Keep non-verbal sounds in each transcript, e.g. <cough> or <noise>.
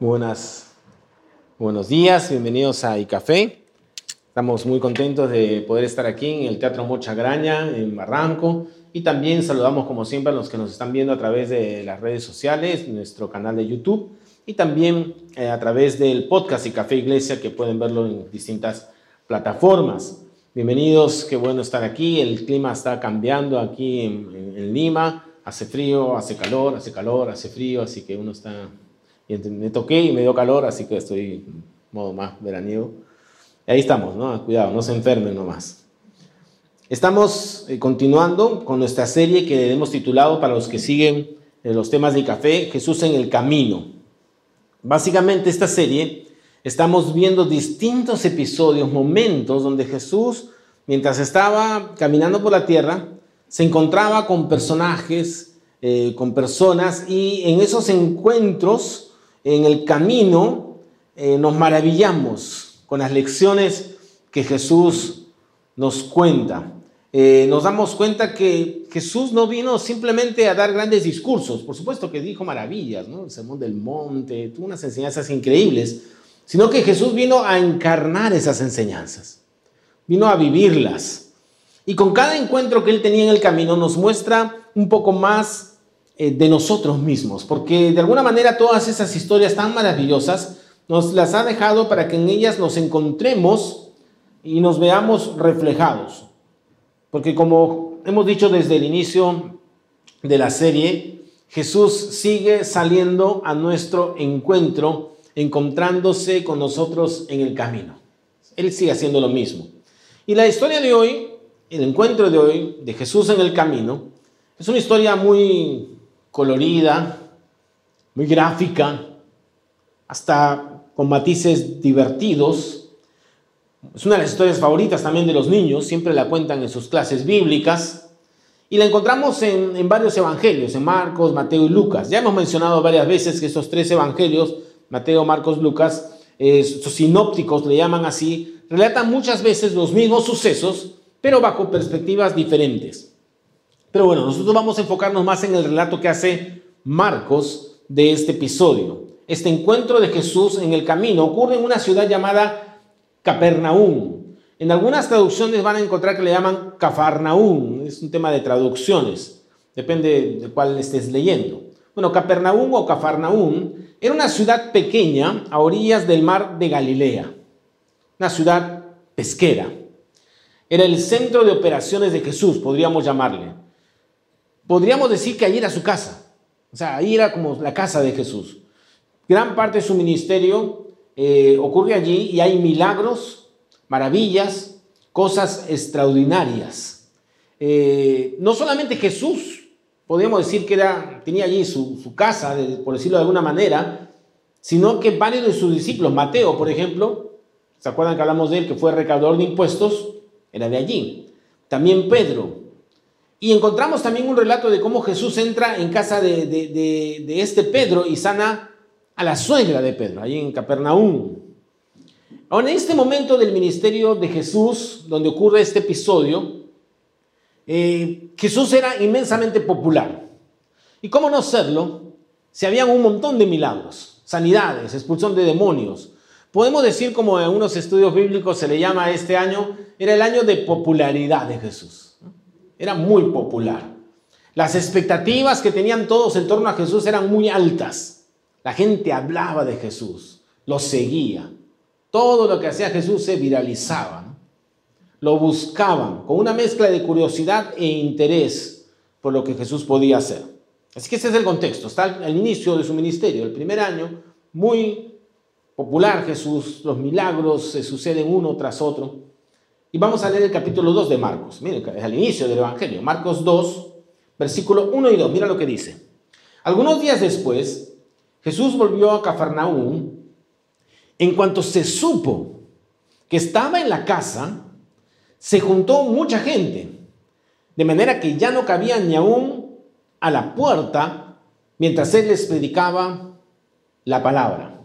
Buenas, buenos días, bienvenidos a iCafé. Estamos muy contentos de poder estar aquí en el Teatro Mocha Graña, en Barranco. Y también saludamos, como siempre, a los que nos están viendo a través de las redes sociales, nuestro canal de YouTube y también eh, a través del podcast y Café Iglesia, que pueden verlo en distintas plataformas. Bienvenidos, qué bueno estar aquí. El clima está cambiando aquí en Lima. Hace frío, hace calor, hace calor, hace frío, así que uno está y me toqué y me dio calor, así que estoy en modo más veraniego. Y ahí estamos, ¿no? Cuidado, no se enfermen nomás. Estamos eh, continuando con nuestra serie que hemos titulado, para los que siguen eh, los temas de café, Jesús en el Camino. Básicamente esta serie estamos viendo distintos episodios, momentos donde Jesús, mientras estaba caminando por la tierra, se encontraba con personajes, eh, con personas, y en esos encuentros en el camino eh, nos maravillamos con las lecciones que Jesús nos cuenta. Eh, nos damos cuenta que Jesús no vino simplemente a dar grandes discursos, por supuesto que dijo maravillas, ¿no? el sermón del monte, tuvo unas enseñanzas increíbles, sino que Jesús vino a encarnar esas enseñanzas, vino a vivirlas. Y con cada encuentro que él tenía en el camino nos muestra un poco más de nosotros mismos, porque de alguna manera todas esas historias tan maravillosas nos las ha dejado para que en ellas nos encontremos y nos veamos reflejados. Porque como hemos dicho desde el inicio de la serie, Jesús sigue saliendo a nuestro encuentro, encontrándose con nosotros en el camino. Él sigue haciendo lo mismo. Y la historia de hoy, el encuentro de hoy de Jesús en el camino, es una historia muy colorida, muy gráfica, hasta con matices divertidos. Es una de las historias favoritas también de los niños, siempre la cuentan en sus clases bíblicas. Y la encontramos en, varios evangelios, en Marcos, Mateo y Lucas. Ya hemos mencionado varias veces que esos tres evangelios, Mateo, Marcos, Lucas, eh, sinópticos le llaman así, relatan muchas veces los mismos sucesos, pero bajo perspectivas diferentes. Pero bueno, nosotros vamos a enfocarnos más en el relato que hace Marcos de este episodio. Este encuentro de Jesús en el camino ocurre en una ciudad llamada Capernaum. En algunas traducciones van a encontrar que le llaman Cafarnaum. Es un tema de traducciones. Depende de cuál estés leyendo. Bueno, Capernaum o Cafarnaum era una ciudad pequeña a orillas del mar de Galilea. Una ciudad pesquera. Era el centro de operaciones de Jesús, podríamos llamarle podríamos decir que allí era su casa. O sea, ahí era como la casa de Jesús. Gran parte de su ministerio eh, ocurre allí y hay milagros, maravillas, cosas extraordinarias. Eh, no solamente Jesús, podríamos decir que tenía allí su, casa, por decirlo de alguna manera, sino que varios de sus discípulos, Mateo, por ejemplo, ¿se acuerdan que hablamos de él, que fue recaudador de impuestos? Era de allí. También Pedro, y encontramos también un relato de cómo Jesús entra en casa de, este Pedro y sana a la suegra de Pedro, allí en Capernaum. Ahora, en este momento del ministerio de Jesús, donde ocurre este episodio, eh, Jesús era inmensamente popular. ¿Y cómo no serlo? Se habían un montón de milagros, sanidades, expulsión de demonios. Podemos decir, como en unos estudios bíblicos se le llama este año, era el año de popularidad de Jesús era muy popular. Las expectativas que tenían todos en torno a Jesús eran muy altas. La gente hablaba de Jesús, lo seguía. Todo lo que hacía Jesús se viralizaba. Lo buscaban con una mezcla de curiosidad e interés por lo que Jesús podía hacer. Así que ese es el contexto. Está al inicio de su ministerio, el primer año, muy popular Jesús, los milagros se suceden uno tras otro. Y vamos a leer el capítulo 2 de Marcos. Miren, es al inicio del Evangelio. Marcos 2, versículo 1 y 2. Mira lo que dice. Algunos días después, Jesús volvió a Cafarnaúm. En cuanto se supo que estaba en la casa, se juntó mucha gente, de manera que ya no cabía ni aún a la puerta mientras él les predicaba la palabra.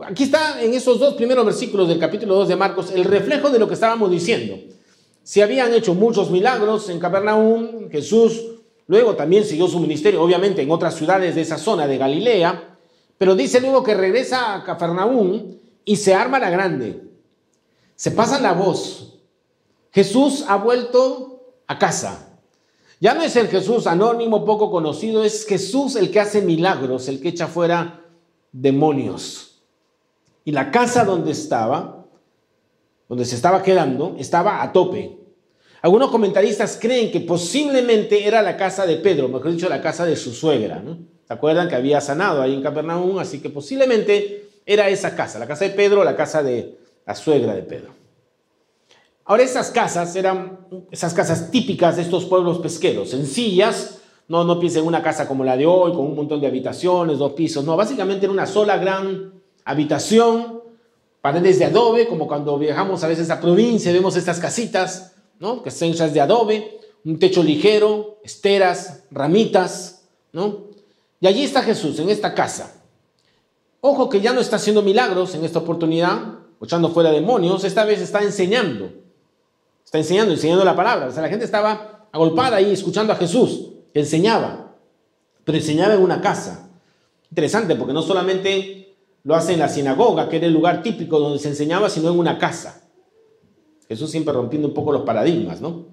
Aquí está en esos dos primeros versículos del capítulo 2 de Marcos el reflejo de lo que estábamos diciendo. Se habían hecho muchos milagros en Capernaum, Jesús luego también siguió su ministerio, obviamente, en otras ciudades de esa zona de Galilea, Pero dice luego que regresa a Cafarnaúm y se arma la grande. Se pasa la voz. Jesús ha vuelto a casa. Ya no es el Jesús anónimo, poco conocido, es Jesús el que hace milagros, el que echa fuera demonios. Y la casa donde estaba, donde se estaba quedando, estaba a tope. Algunos comentaristas creen que posiblemente era la casa de Pedro, mejor dicho, la casa de su suegra. ¿Se acuerdan que había sanado ahí en Capernaum? Así que posiblemente era esa casa, la casa de Pedro, la casa de la suegra de Pedro. Ahora, esas casas eran esas casas típicas de estos pueblos pesqueros, sencillas. No, no piensen en una casa como la de hoy, con un montón de habitaciones, dos pisos. No, básicamente era una sola gran habitación, paredes de adobe, como cuando viajamos a veces a provincia, vemos estas casitas ¿no? Que estén hechas de adobe, un techo ligero, esteras, ramitas, ¿no? Y allí está Jesús, en esta casa. Ojo que ya no está haciendo milagros en esta oportunidad, echando fuera demonios, esta vez está enseñando. Está enseñando, enseñando la palabra. O sea, la gente estaba agolpada ahí escuchando a Jesús, que enseñaba, pero enseñaba en una casa. Interesante, porque no solamente lo hace en la sinagoga, que era el lugar típico donde se enseñaba, sino en una casa. Jesús siempre rompiendo un poco los paradigmas, ¿no?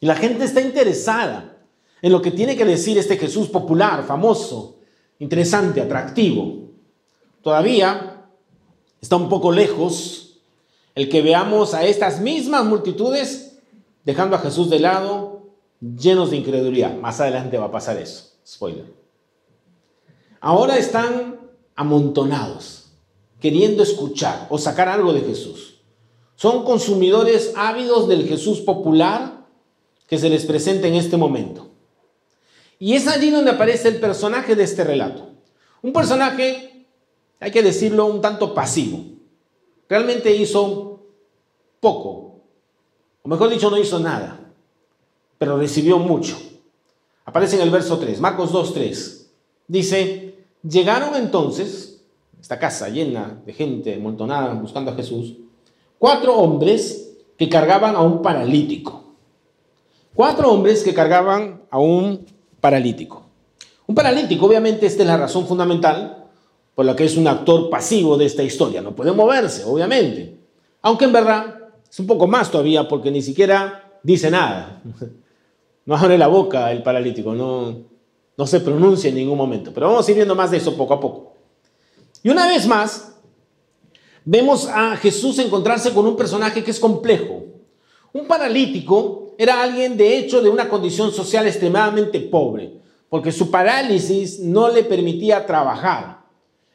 Y la gente está interesada en lo que tiene que decir este Jesús popular, famoso, interesante, atractivo. Todavía está un poco lejos el que veamos a estas mismas multitudes dejando a Jesús de lado, llenos de incredulidad. Más adelante va a pasar eso. Spoiler. Ahora están amontonados, queriendo escuchar o sacar algo de Jesús. Son consumidores ávidos del Jesús popular que se les presenta en este momento. Y es allí donde aparece el personaje de este relato. Un personaje, hay que decirlo, un tanto pasivo. Realmente hizo poco, o mejor dicho, no hizo nada, pero recibió mucho. Aparece en el verso 3, Marcos 2, 3. Dice, llegaron entonces, esta casa llena de gente amontonada buscando a Jesús, cuatro hombres que cargaban a un paralítico. Cuatro hombres que cargaban a un paralítico. Un paralítico, obviamente, esta es la razón fundamental por la que es un actor pasivo de esta historia. No puede moverse, obviamente. Aunque en verdad es un poco más todavía porque ni siquiera dice nada. <laughs> No abre la boca el paralítico, no, no se pronuncia en ningún momento. Pero vamos a ir viendo más de eso poco a poco. Y una vez más, vemos a Jesús encontrarse con un personaje que es complejo. Un paralítico era alguien de hecho de una condición social extremadamente pobre, porque su parálisis no le permitía trabajar.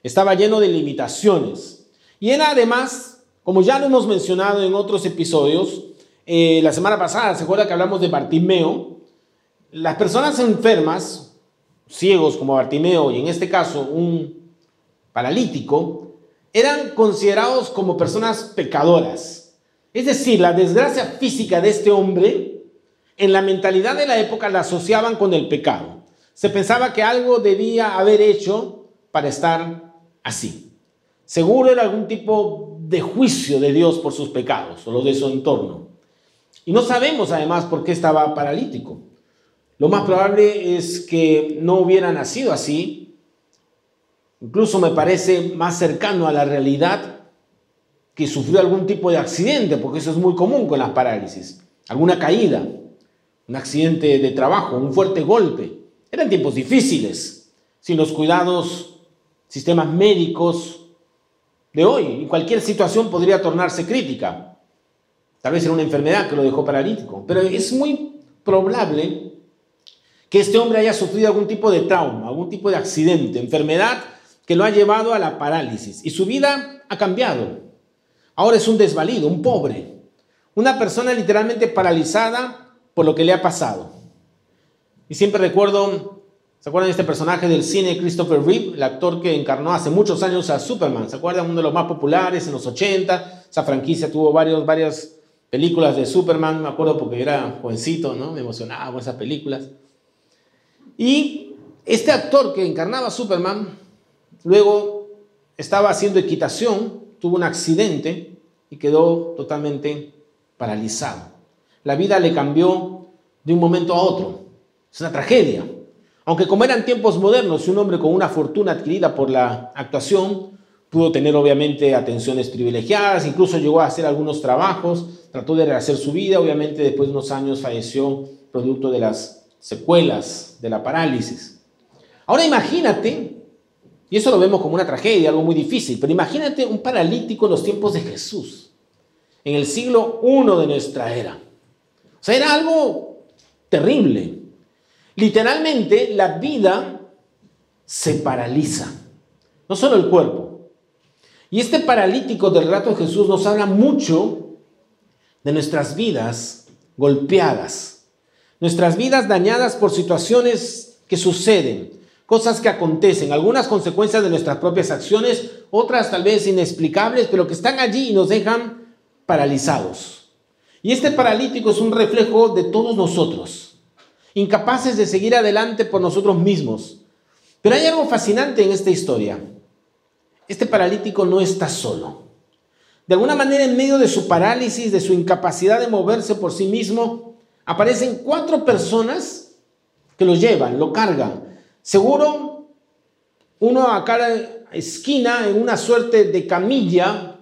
Estaba lleno de limitaciones. Y era además, como ya lo hemos mencionado en otros episodios, eh, la semana pasada, se acuerda que hablamos de Bartimeo, las personas enfermas, ciegos como Bartimeo y en este caso un paralítico, eran considerados como personas pecadoras. Es decir, la desgracia física de este hombre, en la mentalidad de la época la asociaban con el pecado. Se pensaba que algo debía haber hecho para estar así. Seguro era algún tipo de juicio de Dios por sus pecados o los de su entorno. Y no sabemos además por qué estaba paralítico. Lo más probable es que no hubiera nacido así, Incluso me parece más cercano a la realidad que sufrió algún tipo de accidente, porque eso es muy común con las parálisis. Alguna caída, un accidente de trabajo, un fuerte golpe. Eran tiempos difíciles, sin los cuidados, sistemas médicos de hoy. Y cualquier situación podría tornarse crítica. Tal vez era una enfermedad que lo dejó paralítico. Pero es muy probable que este hombre haya sufrido algún tipo de trauma, algún tipo de accidente, enfermedad que lo ha llevado a la parálisis y su vida ha cambiado. Ahora es un desvalido, un pobre, una persona literalmente paralizada por lo que le ha pasado. Y siempre recuerdo, ¿se acuerdan de este personaje del cine Christopher Reeve, el actor que encarnó hace muchos años a Superman? ¿Se acuerdan? Uno de los más populares en los 80. Esa franquicia tuvo varios, varias películas de Superman, me acuerdo porque era jovencito, ¿no? Me emocionaba con esas películas. Y este actor que encarnaba Superman Luego estaba haciendo equitación, tuvo un accidente y quedó totalmente paralizado. La vida le cambió de un momento a otro. Es una tragedia. Aunque como eran tiempos modernos un hombre con una fortuna adquirida por la actuación, pudo tener obviamente atenciones privilegiadas, incluso llegó a hacer algunos trabajos, trató de rehacer su vida, obviamente después de unos años falleció producto de las secuelas de la parálisis. Ahora imagínate, y eso lo vemos como una tragedia, algo muy difícil, pero imagínate un paralítico en los tiempos de Jesús, en el siglo I de nuestra era. O sea, era algo terrible. Literalmente la vida se paraliza, no solo el cuerpo. Y este paralítico del rato de Jesús nos habla mucho de nuestras vidas golpeadas, nuestras vidas dañadas por situaciones que suceden, cosas que acontecen, algunas consecuencias de nuestras propias acciones, otras tal vez inexplicables, pero que están allí y nos dejan paralizados. Y este paralítico es un reflejo de todos nosotros, incapaces de seguir adelante por nosotros mismos. Pero hay algo fascinante en esta historia. Este paralítico no está solo. De alguna manera, en medio de su parálisis, de su incapacidad de moverse por sí mismo, aparecen cuatro personas que lo llevan, lo cargan, Seguro uno a cada esquina en una suerte de camilla.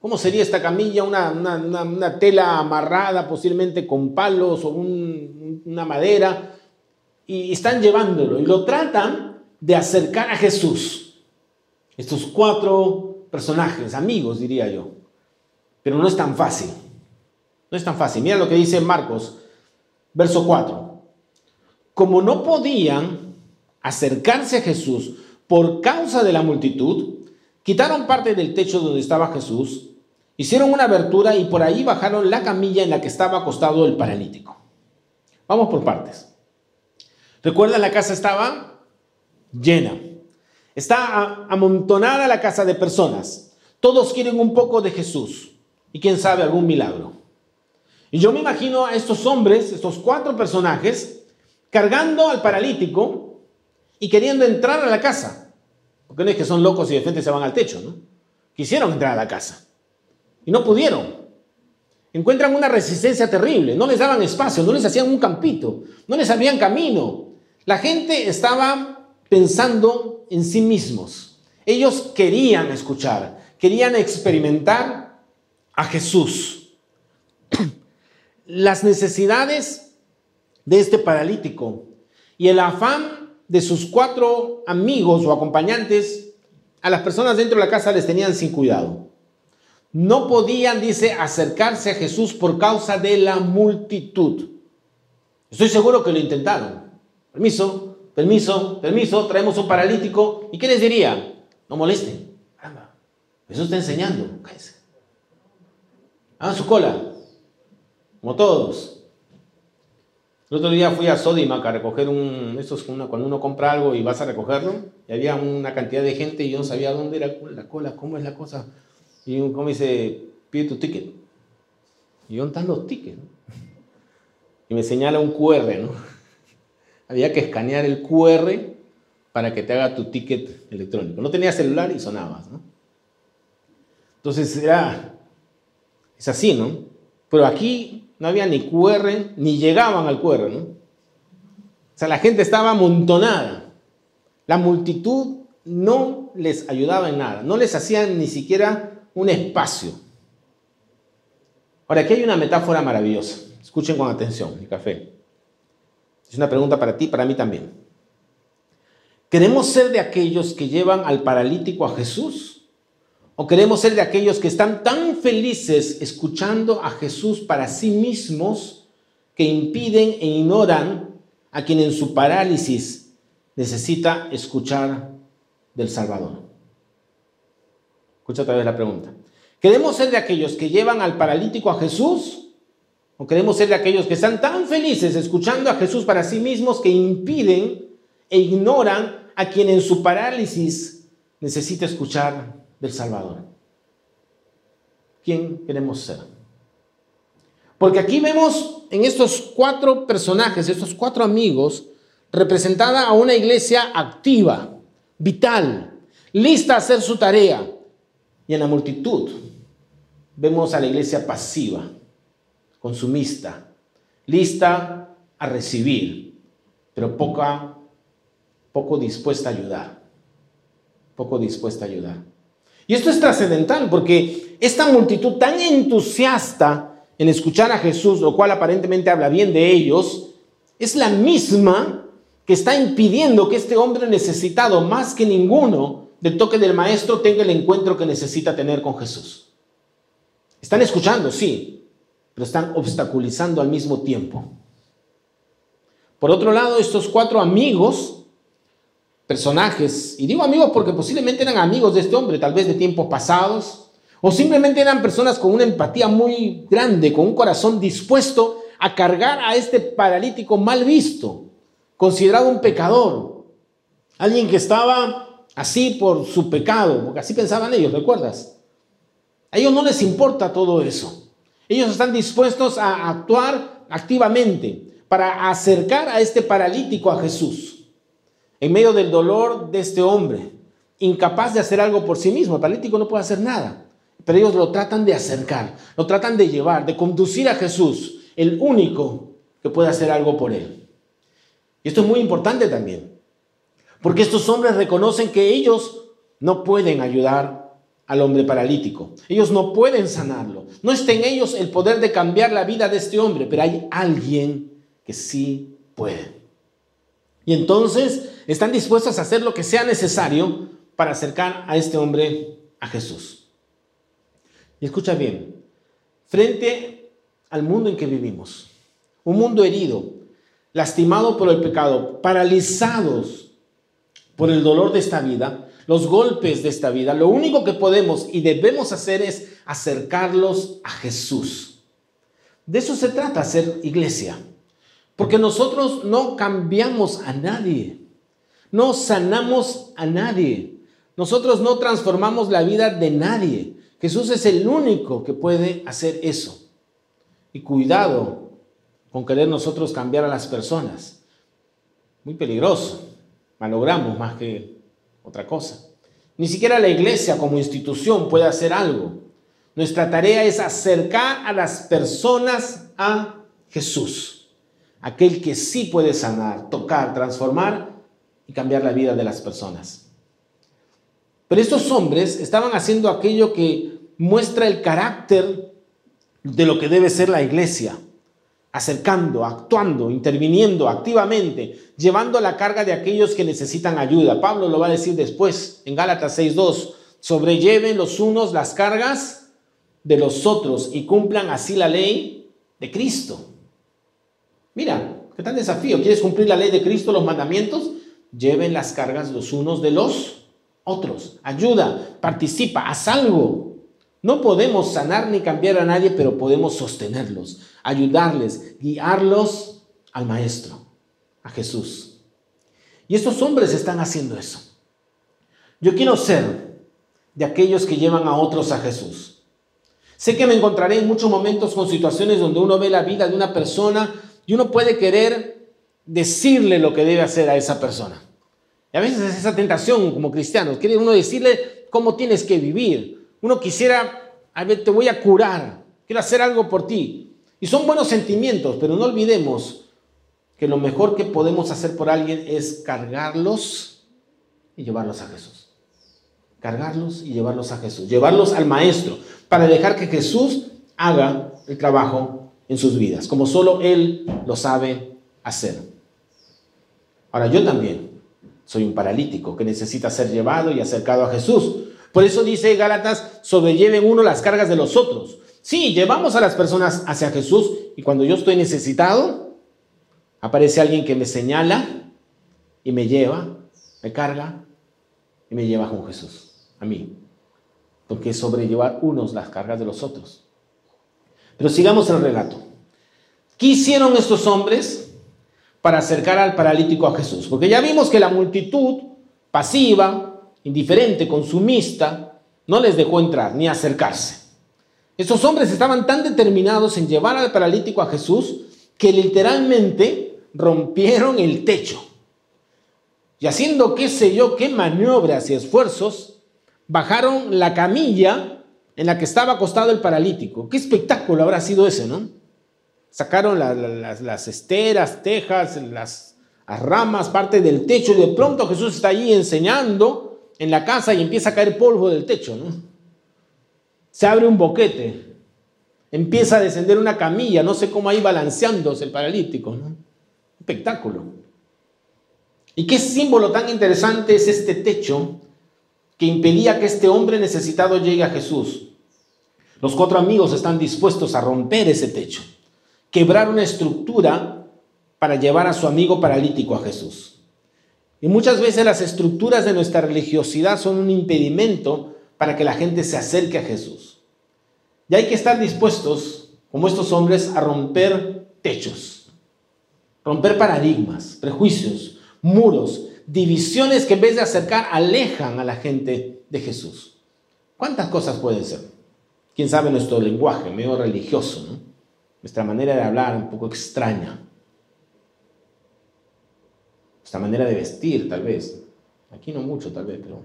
¿Cómo sería esta camilla? Una, tela amarrada posiblemente con palos o una madera. Y están llevándolo y lo tratan de acercar a Jesús. Estos cuatro personajes, amigos diría yo. Pero no es tan fácil. No es tan fácil. Mira lo que dice Marcos, verso 4. Como no podían acercarse a Jesús por causa de la multitud, quitaron parte del techo donde estaba Jesús, hicieron una abertura y por ahí bajaron la camilla en la que estaba acostado el paralítico. Vamos por partes. Recuerda, la casa estaba llena. Está amontonada la casa de personas. Todos quieren un poco de Jesús y quién sabe algún milagro. Y yo me imagino a estos hombres, estos cuatro personajes, cargando al paralítico y queriendo entrar a la casa. Porque no es que son locos y de frente se van al techo, ¿no? Quisieron entrar a la casa y no pudieron. Encuentran una resistencia terrible, no les daban espacio, no les hacían un campito, no les abrían camino. La gente estaba pensando en sí mismos. Ellos querían escuchar, querían experimentar a Jesús. Las necesidades de este paralítico y el afán de sus cuatro amigos o acompañantes, a las personas dentro de la casa les tenían sin cuidado. No podían, dice, acercarse a Jesús por causa de la multitud. Estoy seguro que lo intentaron. Permiso, permiso, permiso, traemos un paralítico. ¿Y qué les diría? No molesten. Jesús está enseñando. Cállense. Hagan su cola, como todos. El otro día fui a Sodimac a recoger un, esto es cuando uno compra algo y vas a recogerlo, y había una cantidad de gente y yo no sabía dónde era la cola, cómo es la cosa. Y un como dice, pide tu ticket. Y yo, están los tickets? Y me señala un QR, ¿no? <laughs> Había que escanear el QR para que te haga tu ticket electrónico. No tenía celular y sonabas, ¿no? Entonces era, es así, ¿no? Pero aquí no había ni QR, ni llegaban al QR, ¿no? O sea, la gente estaba amontonada. La multitud no les ayudaba en nada, no les hacían ni siquiera un espacio. Ahora, aquí hay una metáfora maravillosa. Escuchen con atención, mi café. Es una pregunta para ti, para mí también. ¿Queremos ser de aquellos que llevan al paralítico a Jesús? ¿O queremos ser de aquellos que están tan felices escuchando a Jesús para sí mismos que impiden e ignoran a quien en su parálisis necesita escuchar del Salvador? Escucha otra vez la pregunta. ¿Queremos ser de aquellos que llevan al paralítico a Jesús? ¿O queremos ser de aquellos que están tan felices escuchando a Jesús para sí mismos que impiden e ignoran a quien en su parálisis necesita escuchar del Salvador. ¿Quién queremos ser? Porque aquí vemos en estos cuatro personajes, estos cuatro amigos, representada a una iglesia activa, vital, lista a hacer su tarea. Y en la multitud vemos a la iglesia pasiva, consumista, lista a recibir, pero poca poco dispuesta a ayudar. Poco dispuesta a ayudar. Y esto es trascendental porque esta multitud tan entusiasta en escuchar a Jesús, lo cual aparentemente habla bien de ellos, es la misma que está impidiendo que este hombre necesitado más que ninguno del toque del maestro tenga el encuentro que necesita tener con Jesús. Están escuchando, sí, pero están obstaculizando al mismo tiempo. Por otro lado, estos cuatro amigos, personajes, y digo amigos porque posiblemente eran amigos de este hombre, tal vez de tiempos pasados, o simplemente eran personas con una empatía muy grande, con un corazón dispuesto a cargar a este paralítico mal visto, considerado un pecador, alguien que estaba así por su pecado, porque así pensaban ellos, ¿recuerdas? A ellos no les importa todo eso. Ellos están dispuestos a actuar activamente para acercar a este paralítico a Jesús, en medio del dolor de este hombre, incapaz de hacer algo por sí mismo. El paralítico no puede hacer nada, pero ellos lo tratan de acercar, lo tratan de llevar, de conducir a Jesús, el único que puede hacer algo por él. Y esto es muy importante también, porque estos hombres reconocen que ellos no pueden ayudar al hombre paralítico. Ellos no pueden sanarlo. No está en ellos el poder de cambiar la vida de este hombre, pero hay alguien que sí pueden. Y entonces están dispuestos a hacer lo que sea necesario para acercar a este hombre a Jesús. Y escucha bien, frente al mundo en que vivimos, un mundo herido, lastimado por el pecado, paralizados por el dolor de esta vida, los golpes de esta vida, lo único que podemos y debemos hacer es acercarlos a Jesús. De eso se trata ser iglesia. Porque nosotros no cambiamos a nadie, no sanamos a nadie, nosotros no transformamos la vida de nadie. Jesús es el único que puede hacer eso. Y cuidado con querer nosotros cambiar a las personas. Muy peligroso. Malogramos más que otra cosa. Ni siquiera la iglesia como institución puede hacer algo. Nuestra tarea es acercar a las personas a Jesús aquel que sí puede sanar, tocar, transformar y cambiar la vida de las personas. Pero estos hombres estaban haciendo aquello que muestra el carácter de lo que debe ser la iglesia, acercando, actuando, interviniendo activamente, llevando la carga de aquellos que necesitan ayuda. Pablo lo va a decir después en Gálatas 6.2, sobrelleven los unos las cargas de los otros y cumplan así la ley de Cristo. Mira, ¿qué tal desafío? ¿Quieres cumplir la ley de Cristo, los mandamientos? Lleven las cargas los unos de los otros. Ayuda, participa, haz algo. No podemos sanar ni cambiar a nadie, pero podemos sostenerlos, ayudarles, guiarlos al Maestro, a Jesús. Y estos hombres están haciendo eso. Yo quiero ser de aquellos que llevan a otros a Jesús. Sé que me encontraré en muchos momentos con situaciones donde uno ve la vida de una persona y uno puede querer decirle lo que debe hacer a esa persona. Y a veces es esa tentación como cristianos, quiere uno decirle cómo tienes que vivir. Uno quisiera, a ver, te voy a curar, quiero hacer algo por ti. Y son buenos sentimientos, pero no olvidemos que lo mejor que podemos hacer por alguien es cargarlos y llevarlos a Jesús. Cargarlos y llevarlos a Jesús. Llevarlos al Maestro para dejar que Jesús haga el trabajo en sus vidas, como solo Él lo sabe hacer. Ahora, yo también soy un paralítico que necesita ser llevado y acercado a Jesús. Por eso dice Gálatas, sobrelleven uno las cargas de los otros. Sí, llevamos a las personas hacia Jesús y cuando yo estoy necesitado, aparece alguien que me señala y me lleva, me carga y me lleva con Jesús, a mí. Porque sobrellevar unos las cargas de los otros. Pero sigamos el relato. ¿Qué hicieron estos hombres para acercar al paralítico a Jesús? Porque ya vimos que la multitud pasiva, indiferente, consumista, no les dejó entrar ni acercarse. Estos hombres estaban tan determinados en llevar al paralítico a Jesús que literalmente rompieron el techo. Y haciendo qué sé yo, qué maniobras y esfuerzos, bajaron la camilla en la que estaba acostado el paralítico. Qué espectáculo habrá sido ese, ¿no? Sacaron las esteras, tejas, las ramas, parte del techo, y de pronto Jesús está ahí enseñando en la casa y empieza a caer polvo del techo. Se abre un boquete, empieza a descender una camilla, no sé cómo ahí balanceándose el paralítico. Espectáculo. ¿Y qué símbolo tan interesante es este techo que impedía que este hombre necesitado llegue a Jesús? Los cuatro amigos están dispuestos a romper ese techo, quebrar una estructura para llevar a su amigo paralítico a Jesús. Y muchas veces las estructuras de nuestra religiosidad son un impedimento para que la gente se acerque a Jesús. Y hay que estar dispuestos, como estos hombres, a romper techos, romper paradigmas, prejuicios, muros, divisiones que en vez de acercar alejan a la gente de Jesús. ¿Cuántas cosas pueden ser? quién sabe nuestro lenguaje, medio religioso, ¿no? Nuestra manera de hablar un poco extraña, nuestra manera de vestir tal vez, aquí no mucho tal vez, pero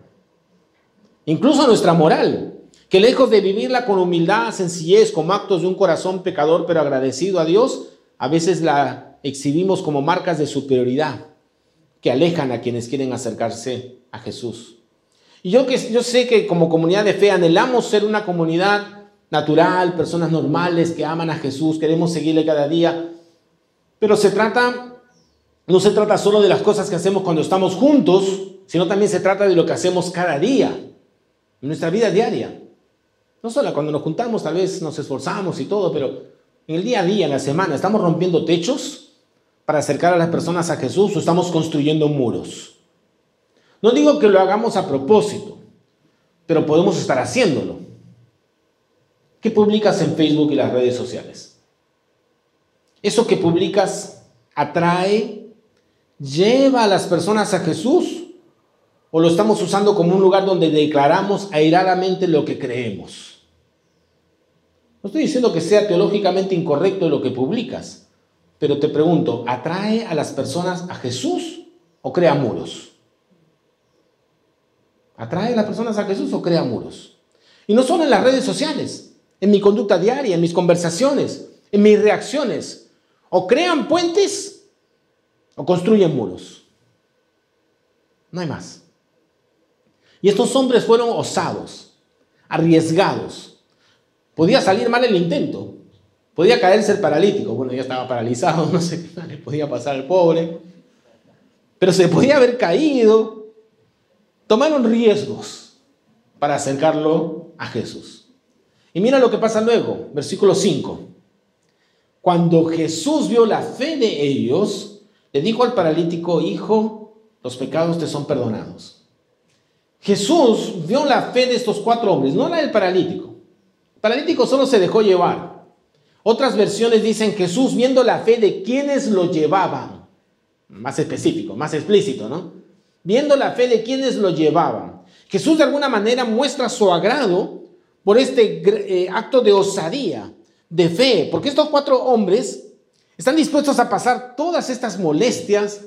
incluso nuestra moral, que lejos de vivirla con humildad, sencillez, como actos de un corazón pecador pero agradecido a Dios, a veces la exhibimos como marcas de superioridad que alejan a quienes quieren acercarse a Jesús. Y yo, que, yo sé que como comunidad de fe anhelamos ser una comunidad natural, personas normales que aman a Jesús, queremos seguirle cada día. Pero se trata, no se trata solo de las cosas que hacemos cuando estamos juntos, sino también se trata de lo que hacemos cada día, en nuestra vida diaria. No solo cuando nos juntamos, tal vez nos esforzamos y todo, pero en el día a día, en la semana, ¿estamos rompiendo techos para acercar a las personas a Jesús o estamos construyendo muros? No digo que lo hagamos a propósito, pero podemos estar haciéndolo. ¿Qué publicas en Facebook y las redes sociales? ¿Eso que publicas atrae, lleva a las personas a Jesús? ¿O lo estamos usando como un lugar donde declaramos airadamente lo que creemos? No estoy diciendo que sea teológicamente incorrecto lo que publicas, pero te pregunto, ¿atrae a las personas a Jesús o crea muros? ¿Atrae a las personas a Jesús o crea muros? Y no solo en las redes sociales en mi conducta diaria, en mis conversaciones, en mis reacciones. O crean puentes o construyen muros. No hay más. Y estos hombres fueron osados, arriesgados. Podía salir mal el intento. Podía caerse paralítico. Bueno, ya estaba paralizado, <laughs> no sé qué le podía pasar al pobre. Pero se podía haber caído. Tomaron riesgos para acercarlo a Jesús. Y mira lo que pasa luego, versículo 5. Cuando Jesús vio la fe de ellos, le dijo al paralítico, hijo, los pecados te son perdonados. Jesús vio la fe de estos cuatro hombres, no la del paralítico. El paralítico solo se dejó llevar. Otras versiones dicen Jesús viendo la fe de quienes lo llevaban. Más específico, más explícito, ¿no? Viendo la fe de quienes lo llevaban. Jesús de alguna manera muestra su agrado por este eh, acto de osadía, de fe, porque estos cuatro hombres están dispuestos a pasar todas estas molestias,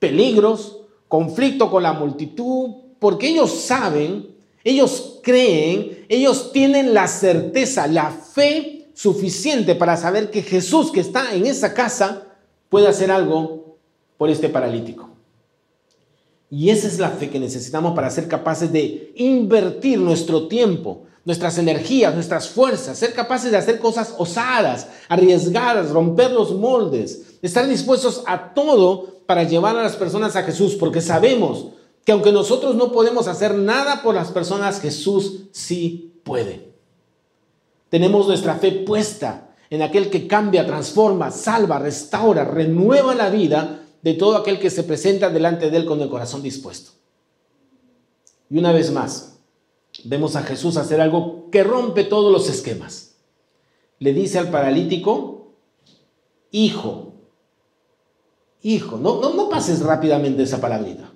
peligros, conflicto con la multitud, porque ellos saben, ellos creen, ellos tienen la certeza, la fe suficiente para saber que Jesús que está en esa casa puede hacer algo por este paralítico. Y esa es la fe que necesitamos para ser capaces de invertir nuestro tiempo, nuestras energías, nuestras fuerzas, ser capaces de hacer cosas osadas, arriesgadas, romper los moldes, estar dispuestos a todo para llevar a las personas a Jesús, porque sabemos que aunque nosotros no podemos hacer nada por las personas, Jesús sí puede. Tenemos nuestra fe puesta en aquel que cambia, transforma, salva, restaura, renueva la vida de todo aquel que se presenta delante de él con el corazón dispuesto. Y una vez más, vemos a Jesús hacer algo que rompe todos los esquemas. Le dice al paralítico, hijo, hijo, no, no, no pases rápidamente esa palabrita.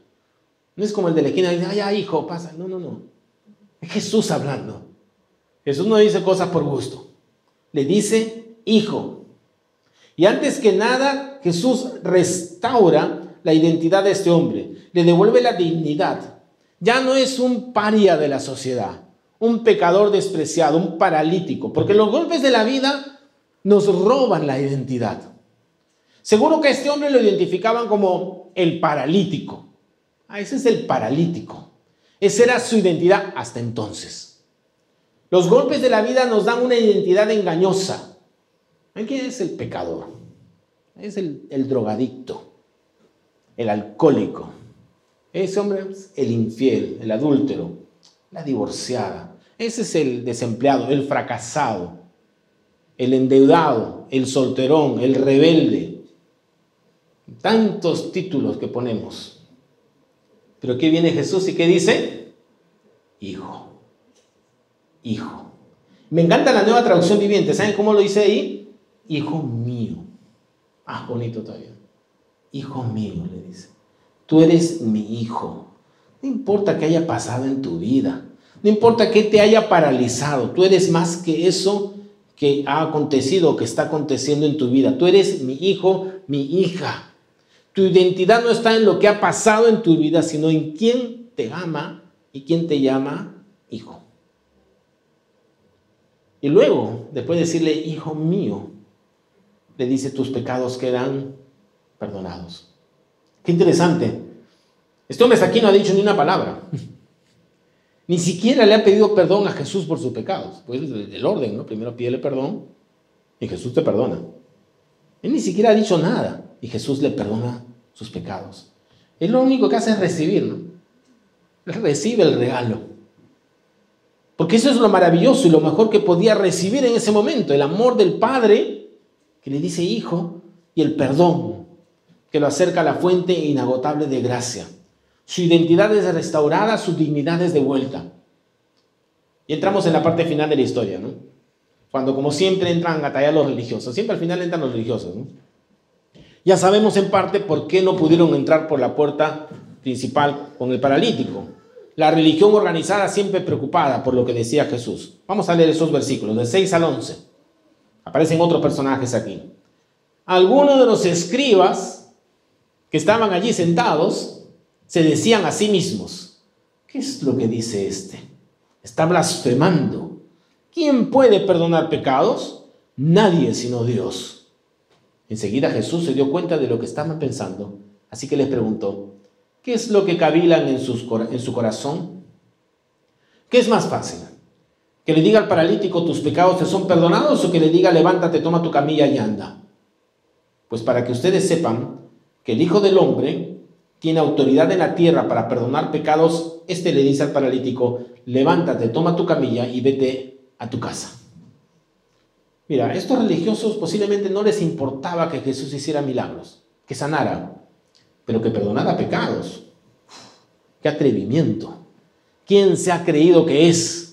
No es como el de la esquina, dice, ya, hijo, pasa. No, no, no. Es Jesús hablando. Jesús no dice cosas por gusto. Le dice, hijo. Y antes que nada, Jesús restaura la identidad de este hombre. Le devuelve la dignidad ya no es un paria de la sociedad, un pecador despreciado, un paralítico, porque los golpes de la vida nos roban la identidad. Seguro que a este hombre lo identificaban como el paralítico. Ah, ese es el paralítico. Esa era su identidad hasta entonces. Los golpes de la vida nos dan una identidad engañosa. ¿Quién es el pecador? Es el, el drogadicto, el alcohólico. Ese hombre es el infiel, el adúltero, la divorciada. Ese es el desempleado, el fracasado, el endeudado, el solterón, el rebelde. Tantos títulos que ponemos. Pero aquí viene Jesús y ¿qué dice? Hijo. Hijo. Me encanta la nueva traducción viviente. ¿Saben cómo lo dice ahí? Hijo mío. Ah, bonito todavía. Hijo mío, le dice. Tú eres mi hijo. No importa qué haya pasado en tu vida. No importa qué te haya paralizado. Tú eres más que eso que ha acontecido o que está aconteciendo en tu vida. Tú eres mi hijo, mi hija. Tu identidad no está en lo que ha pasado en tu vida, sino en quién te ama y quién te llama hijo. Y luego, después de decirle, hijo mío, le dice, tus pecados quedan perdonados. Qué interesante. Este hombre hasta aquí no ha dicho ni una palabra. <laughs> Ni siquiera le ha pedido perdón a Jesús por sus pecados. Pues es el orden, ¿no? Primero pídele perdón y Jesús te perdona. Él ni siquiera ha dicho nada y Jesús le perdona sus pecados. Él lo único que hace es recibir, ¿no? Él recibe el regalo. Porque eso es lo maravilloso y lo mejor que podía recibir en ese momento, el amor del Padre que le dice hijo y el perdón que lo acerca a la fuente inagotable de gracia. Su identidad es restaurada, su dignidad es de vuelta. Y entramos en la parte final de la historia, ¿no? Cuando como siempre entran a tallar los religiosos, siempre al final entran los religiosos, ¿no? Ya sabemos en parte por qué no pudieron entrar por la puerta principal con el paralítico. La religión organizada siempre preocupada por lo que decía Jesús. Vamos a leer esos versículos, de 6 al 11. Aparecen otros personajes aquí. Algunos de los escribas que estaban allí sentados se decían a sí mismos, ¿qué es lo que dice este? Está blasfemando. ¿Quién puede perdonar pecados? Nadie sino Dios. Enseguida Jesús se dio cuenta de lo que estaban pensando, así que les preguntó, ¿qué es lo que cavilan en, en su corazón? ¿Qué es más fácil? ¿Que le diga al paralítico tus pecados te son perdonados o que le diga levántate, toma tu camilla y anda? Pues para que ustedes sepan que el Hijo del Hombre tiene autoridad en la tierra para perdonar pecados, este le dice al paralítico, levántate, toma tu camilla y vete a tu casa. Mira, estos religiosos posiblemente no les importaba que Jesús hiciera milagros, que sanara, pero que perdonara pecados. ¡Qué atrevimiento! ¿Quién se ha creído que es?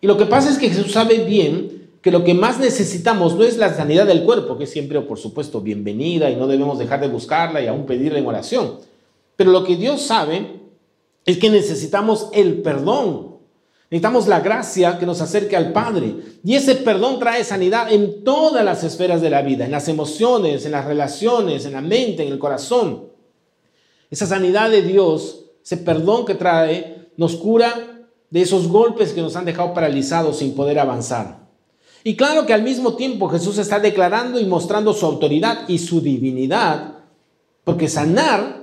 Y lo que pasa es que Jesús sabe bien que lo que más necesitamos no es la sanidad del cuerpo, que es siempre, por supuesto, bienvenida y no debemos dejar de buscarla y aún pedirla en oración. Pero lo que Dios sabe es que necesitamos el perdón. Necesitamos la gracia que nos acerque al Padre. Y ese perdón trae sanidad en todas las esferas de la vida, en las emociones, en las relaciones, en la mente, en el corazón. Esa sanidad de Dios, ese perdón que trae, nos cura de esos golpes que nos han dejado paralizados sin poder avanzar. Y claro que al mismo tiempo Jesús está declarando y mostrando su autoridad y su divinidad, porque sanar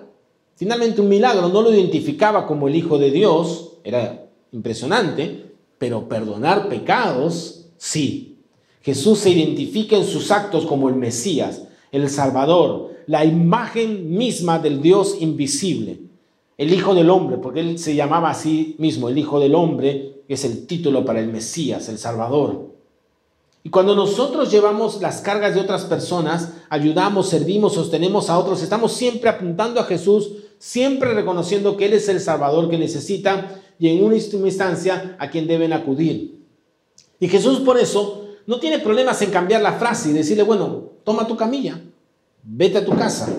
Finalmente un milagro no lo identificaba como el Hijo de Dios, era impresionante, pero perdonar pecados, sí. Jesús se identifica en sus actos como el Mesías, el Salvador, la imagen misma del Dios invisible, el Hijo del Hombre, porque él se llamaba así mismo, el Hijo del Hombre, que es el título para el Mesías, el Salvador. Y cuando nosotros llevamos las cargas de otras personas, ayudamos, servimos, sostenemos a otros, estamos siempre apuntando a Jesús siempre reconociendo que Él es el Salvador que necesita y en una instancia a quien deben acudir. Y Jesús por eso no tiene problemas en cambiar la frase y decirle, bueno, toma tu camilla, vete a tu casa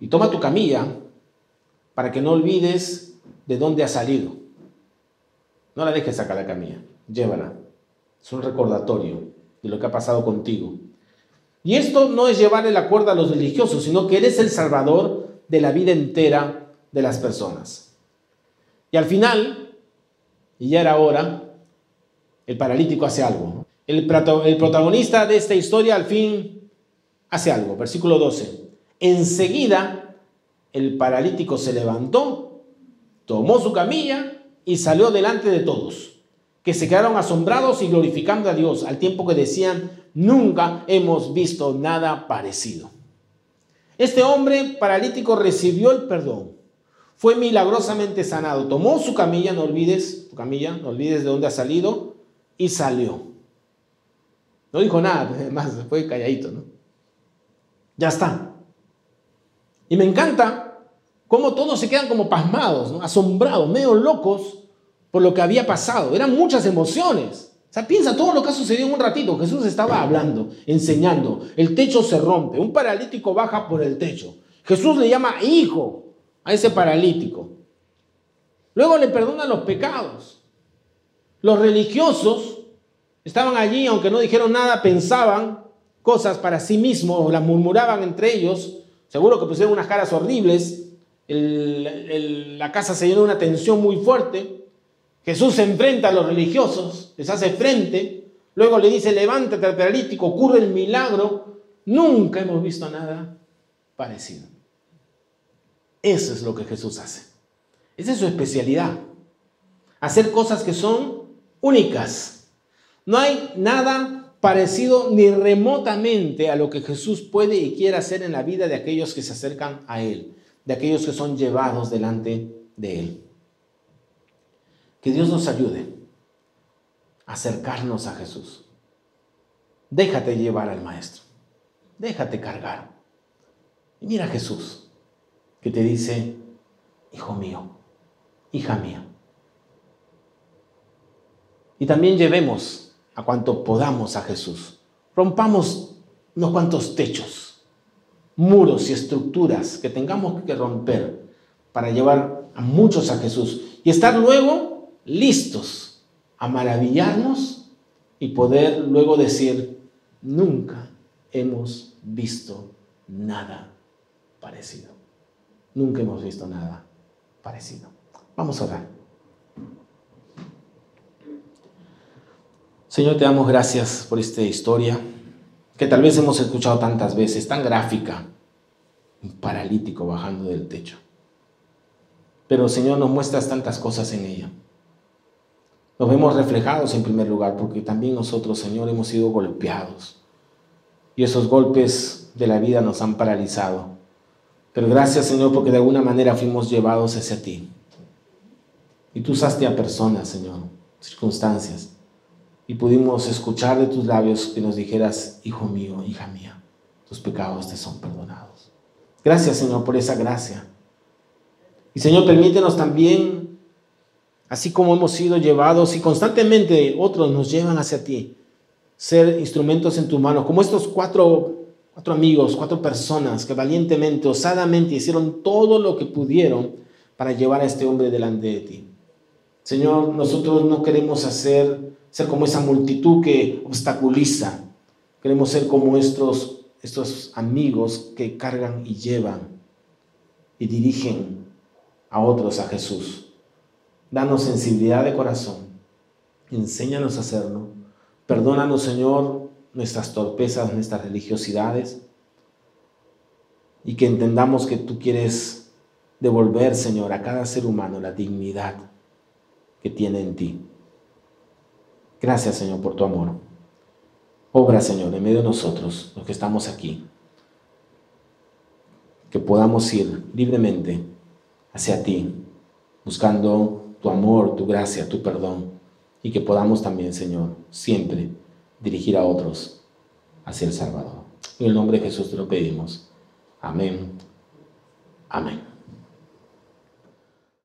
y toma tu camilla para que no olvides de dónde has salido. No la dejes sacar la camilla, llévala. Es un recordatorio de lo que ha pasado contigo. Y esto no es llevar el acuerdo a los religiosos, sino que eres el salvador de la vida entera de las personas. Y al final, y ya era hora, el paralítico hace algo. El, el protagonista de esta historia al fin hace algo. Versículo 12. Enseguida el paralítico se levantó, tomó su camilla y salió delante de todos, que se quedaron asombrados y glorificando a Dios, al tiempo que decían, nunca hemos visto nada parecido. Este hombre paralítico recibió el perdón, fue milagrosamente sanado, tomó su camilla, no olvides, tu camilla, no olvides de dónde ha salido, y salió. No dijo nada, <laughs> además fue calladito, ¿no? Ya está. Y me encanta cómo todos se quedan como pasmados, asombrados, medio locos por lo que había pasado. Eran muchas emociones. O sea, piensa todo lo que ha sucedido en un ratito. Jesús estaba hablando, enseñando. El techo se rompe. Un paralítico baja por el techo. Jesús le llama hijo a ese paralítico. Luego le perdona los pecados. Los religiosos estaban allí, aunque no dijeron nada, pensaban cosas para sí mismos, las murmuraban entre ellos. Seguro que pusieron unas caras horribles. La casa se llenó de una tensión muy fuerte. Jesús se enfrenta a los religiosos, les hace frente, luego le dice, levántate al ocurre el milagro. Nunca hemos visto nada parecido. Eso es lo que Jesús hace. Esa es su especialidad. Hacer cosas que son únicas. No hay nada parecido ni remotamente a lo que Jesús puede y quiere hacer en la vida de aquellos que se acercan a Él, de aquellos que son llevados delante de Él. Que Dios nos ayude a acercarnos a Jesús. Déjate llevar al Maestro. Déjate cargar. Y mira a Jesús que te dice, hijo mío, hija mía. Y también llevemos a cuanto podamos a Jesús. Rompamos unos cuantos techos, muros y estructuras que tengamos que romper para llevar a muchos a Jesús y estar luego listos a maravillarnos y poder luego decir, nunca hemos visto nada parecido. Nunca hemos visto nada parecido. Vamos a orar. Señor, te damos gracias por esta historia que tal vez hemos escuchado tantas veces, tan gráfica, un paralítico bajando del techo. Pero Señor, nos muestras tantas cosas en ella. Nos vemos reflejados en primer lugar, porque también nosotros, Señor, hemos sido golpeados. Y esos golpes de la vida nos han paralizado. Pero gracias, Señor, porque de alguna manera fuimos llevados hacia ti. Y tú usaste a personas, Señor, circunstancias. Y pudimos escuchar de tus labios que nos dijeras, hijo mío, hija mía, tus pecados te son perdonados. Gracias, Señor, por esa gracia. Y Señor, permítenos también, así como hemos sido llevados y constantemente otros nos llevan hacia ti, ser instrumentos en tu mano, como estos cuatro cuatro amigos, cuatro personas que valientemente, osadamente hicieron todo lo que pudieron para llevar a este hombre delante de ti. Señor, nosotros no queremos hacer, ser como esa multitud que obstaculiza. Queremos ser como estos, estos amigos que cargan y llevan y dirigen a otros a Jesús. Danos sensibilidad de corazón. Enséñanos a hacerlo. Perdónanos, Señor, nuestras torpezas, nuestras religiosidades, y que entendamos que tú quieres devolver, Señor, a cada ser humano la dignidad que tiene en ti. Gracias, Señor, por tu amor. Obra, Señor, en medio de nosotros, los que estamos aquí, que podamos ir libremente hacia ti, buscando tu amor, tu gracia, tu perdón, y que podamos también, Señor, siempre dirigir a otros hacia el Salvador. En el nombre de Jesús te lo pedimos. Amén. Amén.